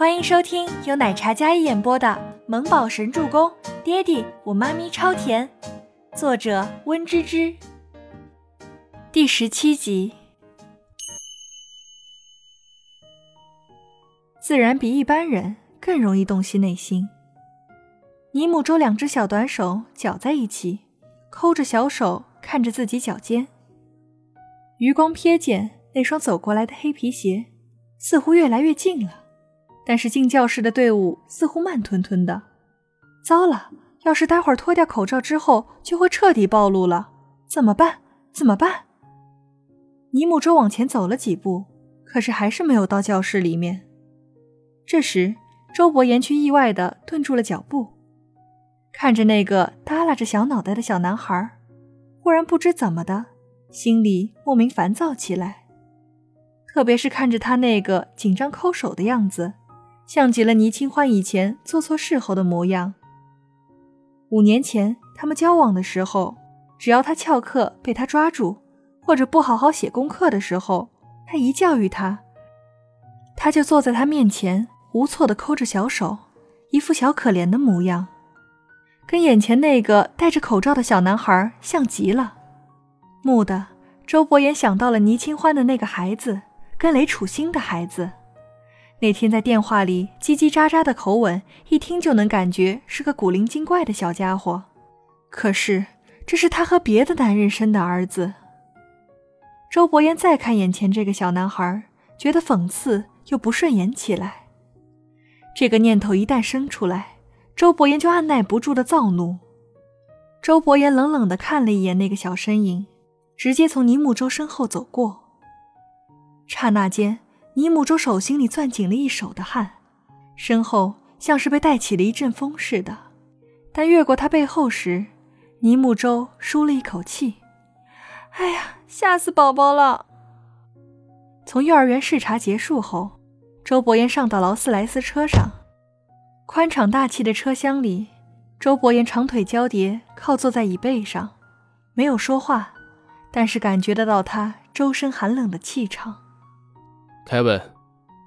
欢迎收听由奶茶嘉一演播的《萌宝神助攻》，爹地我妈咪超甜，作者温芝芝。第十七集。自然比一般人更容易洞悉内心。尼木舟两只小短手搅在一起，抠着小手看着自己脚尖，余光瞥见那双走过来的黑皮鞋，似乎越来越近了。但是进教室的队伍似乎慢吞吞的。糟了，要是待会儿脱掉口罩之后，就会彻底暴露了。怎么办？怎么办？尼木舟往前走了几步，可是还是没有到教室里面。这时，周伯言却意外的顿住了脚步，看着那个耷拉着小脑袋的小男孩，忽然不知怎么的，心里莫名烦躁起来。特别是看着他那个紧张抠手的样子。像极了倪清欢以前做错事后的模样。五年前他们交往的时候，只要他翘课被他抓住，或者不好好写功课的时候，他一教育他，他就坐在他面前无措地抠着小手，一副小可怜的模样，跟眼前那个戴着口罩的小男孩像极了。蓦地，周伯言想到了倪清欢的那个孩子，跟雷楚星的孩子。那天在电话里叽叽喳喳的口吻，一听就能感觉是个古灵精怪的小家伙。可是这是他和别的男人生的儿子。周伯言再看眼前这个小男孩，觉得讽刺又不顺眼起来。这个念头一旦生出来，周伯言就按耐不住的躁怒。周伯言冷冷地看了一眼那个小身影，直接从倪木舟身后走过。刹那间。尼木舟手心里攥紧了一手的汗，身后像是被带起了一阵风似的。但越过他背后时，尼木舟舒了一口气：“哎呀，吓死宝宝了！”从幼儿园视察结束后，周伯言上到劳斯莱斯车上，宽敞大气的车厢里，周伯言长腿交叠靠坐在椅背上，没有说话，但是感觉得到他周身寒冷的气场。凯文，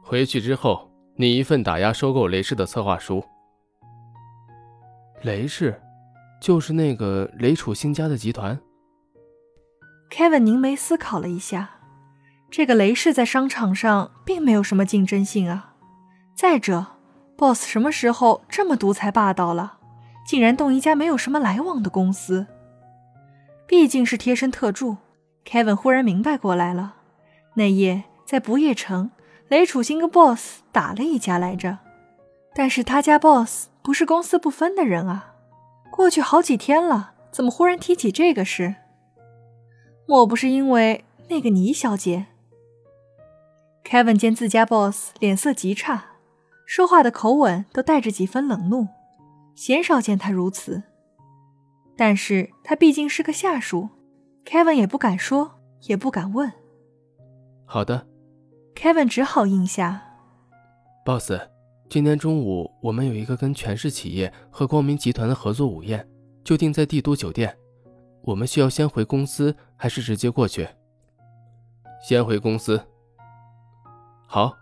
回去之后拟一份打压收购雷氏的策划书。雷氏，就是那个雷楚星家的集团。凯文凝眉思考了一下，这个雷氏在商场上并没有什么竞争性啊。再者，boss 什么时候这么独裁霸道了，竟然动一家没有什么来往的公司？毕竟是贴身特助，凯文忽然明白过来了，那夜。在不夜城，雷楚星跟 boss 打了一架来着，但是他家 boss 不是公私不分的人啊。过去好几天了，怎么忽然提起这个事？莫不是因为那个倪小姐？Kevin 见自家 boss 脸色极差，说话的口吻都带着几分冷怒，鲜少见他如此。但是他毕竟是个下属，Kevin 也不敢说，也不敢问。好的。Kevin 只好应下。Boss，今天中午我们有一个跟全市企业和光明集团的合作午宴，就定在帝都酒店。我们需要先回公司，还是直接过去？先回公司。好。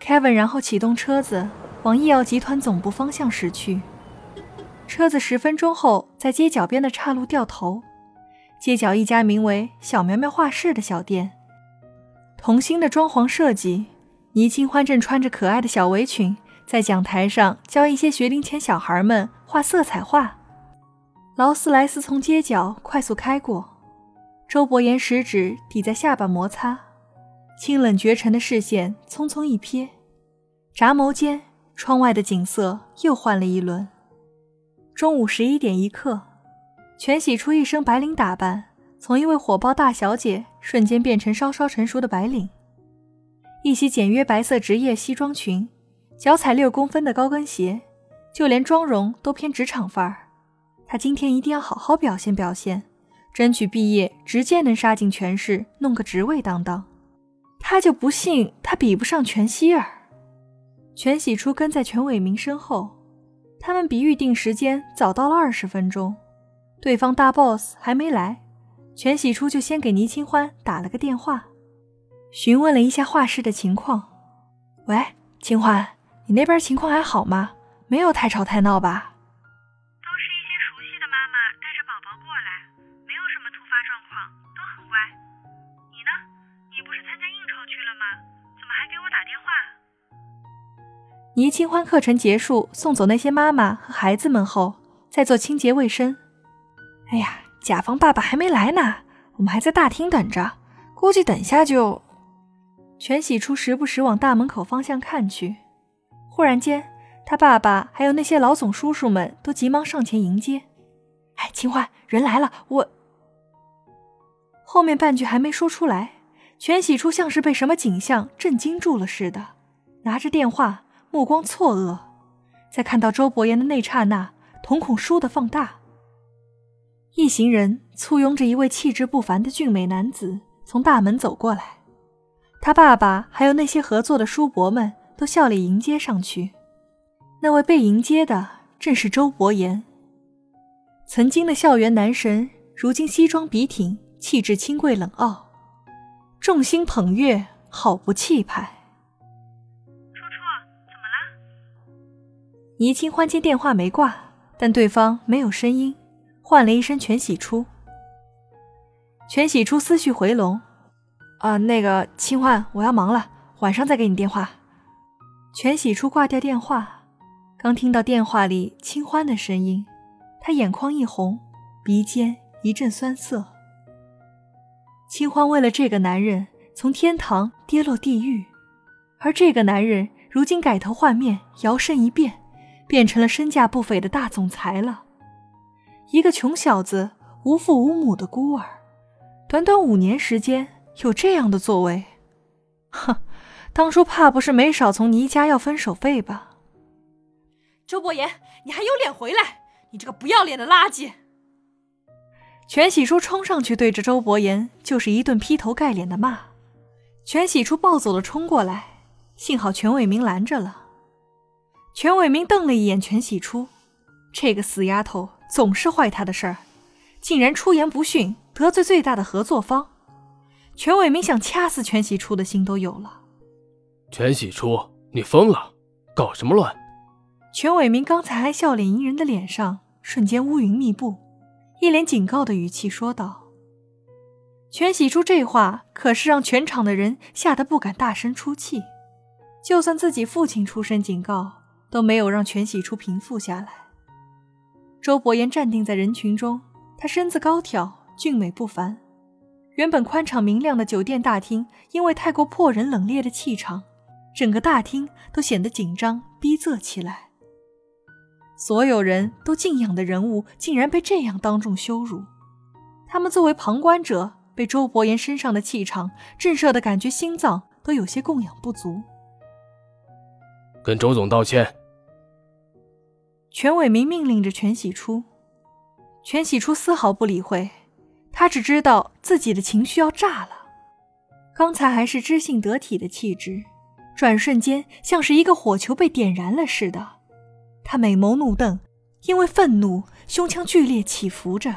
Kevin 然后启动车子往易耀集团总部方向驶去。车子十分钟后在街角边的岔路掉头，街角一家名为“小苗苗画室”的小店。童心的装潢设计，倪清欢正穿着可爱的小围裙，在讲台上教一些学龄前小孩们画色彩画。劳斯莱斯从街角快速开过，周伯言食指抵在下巴摩擦，清冷绝尘的视线匆匆一瞥，眨眸间，窗外的景色又换了一轮。中午十一点一刻，全喜出一身白领打扮。从一位火爆大小姐瞬间变成稍稍成熟的白领，一袭简约白色职业西装裙，脚踩六公分的高跟鞋，就连妆容都偏职场范儿。她今天一定要好好表现表现，争取毕业直接能杀进全市，弄个职位当当。他就不信他比不上全希儿。全喜初跟在全伟明身后，他们比预定时间早到了二十分钟，对方大 boss 还没来。全喜初就先给倪清欢打了个电话，询问了一下画室的情况。喂，清欢，你那边情况还好吗？没有太吵太闹吧？都是一些熟悉的妈妈带着宝宝过来，没有什么突发状况，都很乖。你呢？你不是参加应酬去了吗？怎么还给我打电话？倪清欢课程结束，送走那些妈妈和孩子们后，在做清洁卫生。哎呀，甲方爸爸还没来呢，我们还在大厅等着，估计等下就……全喜初时不时往大门口方向看去，忽然间，他爸爸还有那些老总叔叔们都急忙上前迎接。哎，清欢，人来了，我……后面半句还没说出来，全喜初像是被什么景象震惊住了似的，拿着电话，目光错愕，在看到周伯言的那刹那，瞳孔倏地放大。一行人簇拥着一位气质不凡的俊美男子从大门走过来。他爸爸还有那些合作的叔伯们都笑脸迎接上去。那位被迎接的正是周伯言。曾经的校园男神，如今西装笔挺，气质清贵冷傲，众星捧月，好不气派。初初，怎么了？倪清欢接电话没挂，但对方没有声音，换了一身全喜初。全喜初思绪回笼。啊，那个清欢，我要忙了，晚上再给你电话。全喜初挂掉电话，刚听到电话里清欢的声音，他眼眶一红，鼻尖一阵酸涩。清欢为了这个男人从天堂跌落地狱，而这个男人如今改头换面，摇身一变，变成了身价不菲的大总裁了。一个穷小子，无父无母的孤儿，短短五年时间。有这样的作为，哼！当初怕不是没少从倪家要分手费吧？周伯言，你还有脸回来？你这个不要脸的垃圾！全喜初冲上去对着周伯言就是一顿劈头盖脸的骂。全喜初暴走的冲过来，幸好全伟明拦着了。全伟明瞪了一眼全喜初，这个死丫头总是坏他的事儿，竟然出言不逊，得罪最大的合作方。全伟明想掐死全喜初的心都有了。全喜初，你疯了，搞什么乱？全伟明刚才还笑脸迎人的脸上瞬间乌云密布，一脸警告的语气说道。全喜初这话可是让全场的人吓得不敢大声出气，就算自己父亲出声警告，都没有让全喜初平复下来。周伯言站定在人群中，他身子高挑，俊美不凡。原本宽敞明亮的酒店大厅，因为太过破人冷冽的气场，整个大厅都显得紧张逼仄起来。所有人都敬仰的人物，竟然被这样当众羞辱。他们作为旁观者，被周伯言身上的气场震慑的感觉，心脏都有些供养不足。跟周总道歉。全伟明命令着全喜初，全喜初丝毫不理会。他只知道自己的情绪要炸了，刚才还是知性得体的气质，转瞬间像是一个火球被点燃了似的。他美眸怒瞪，因为愤怒，胸腔剧烈起伏着。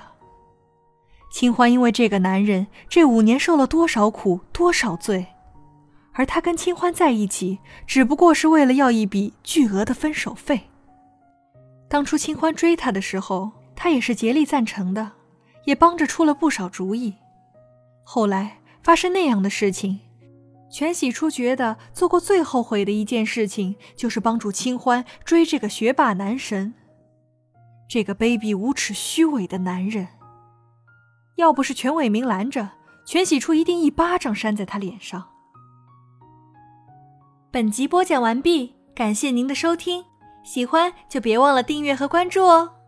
清欢因为这个男人这五年受了多少苦，多少罪，而他跟清欢在一起，只不过是为了要一笔巨额的分手费。当初清欢追他的时候，他也是竭力赞成的。也帮着出了不少主意。后来发生那样的事情，全喜初觉得做过最后悔的一件事情，就是帮助清欢追这个学霸男神，这个卑鄙无耻、虚伪的男人。要不是全伟明拦着，全喜初一定一巴掌扇在他脸上。本集播讲完毕，感谢您的收听，喜欢就别忘了订阅和关注哦。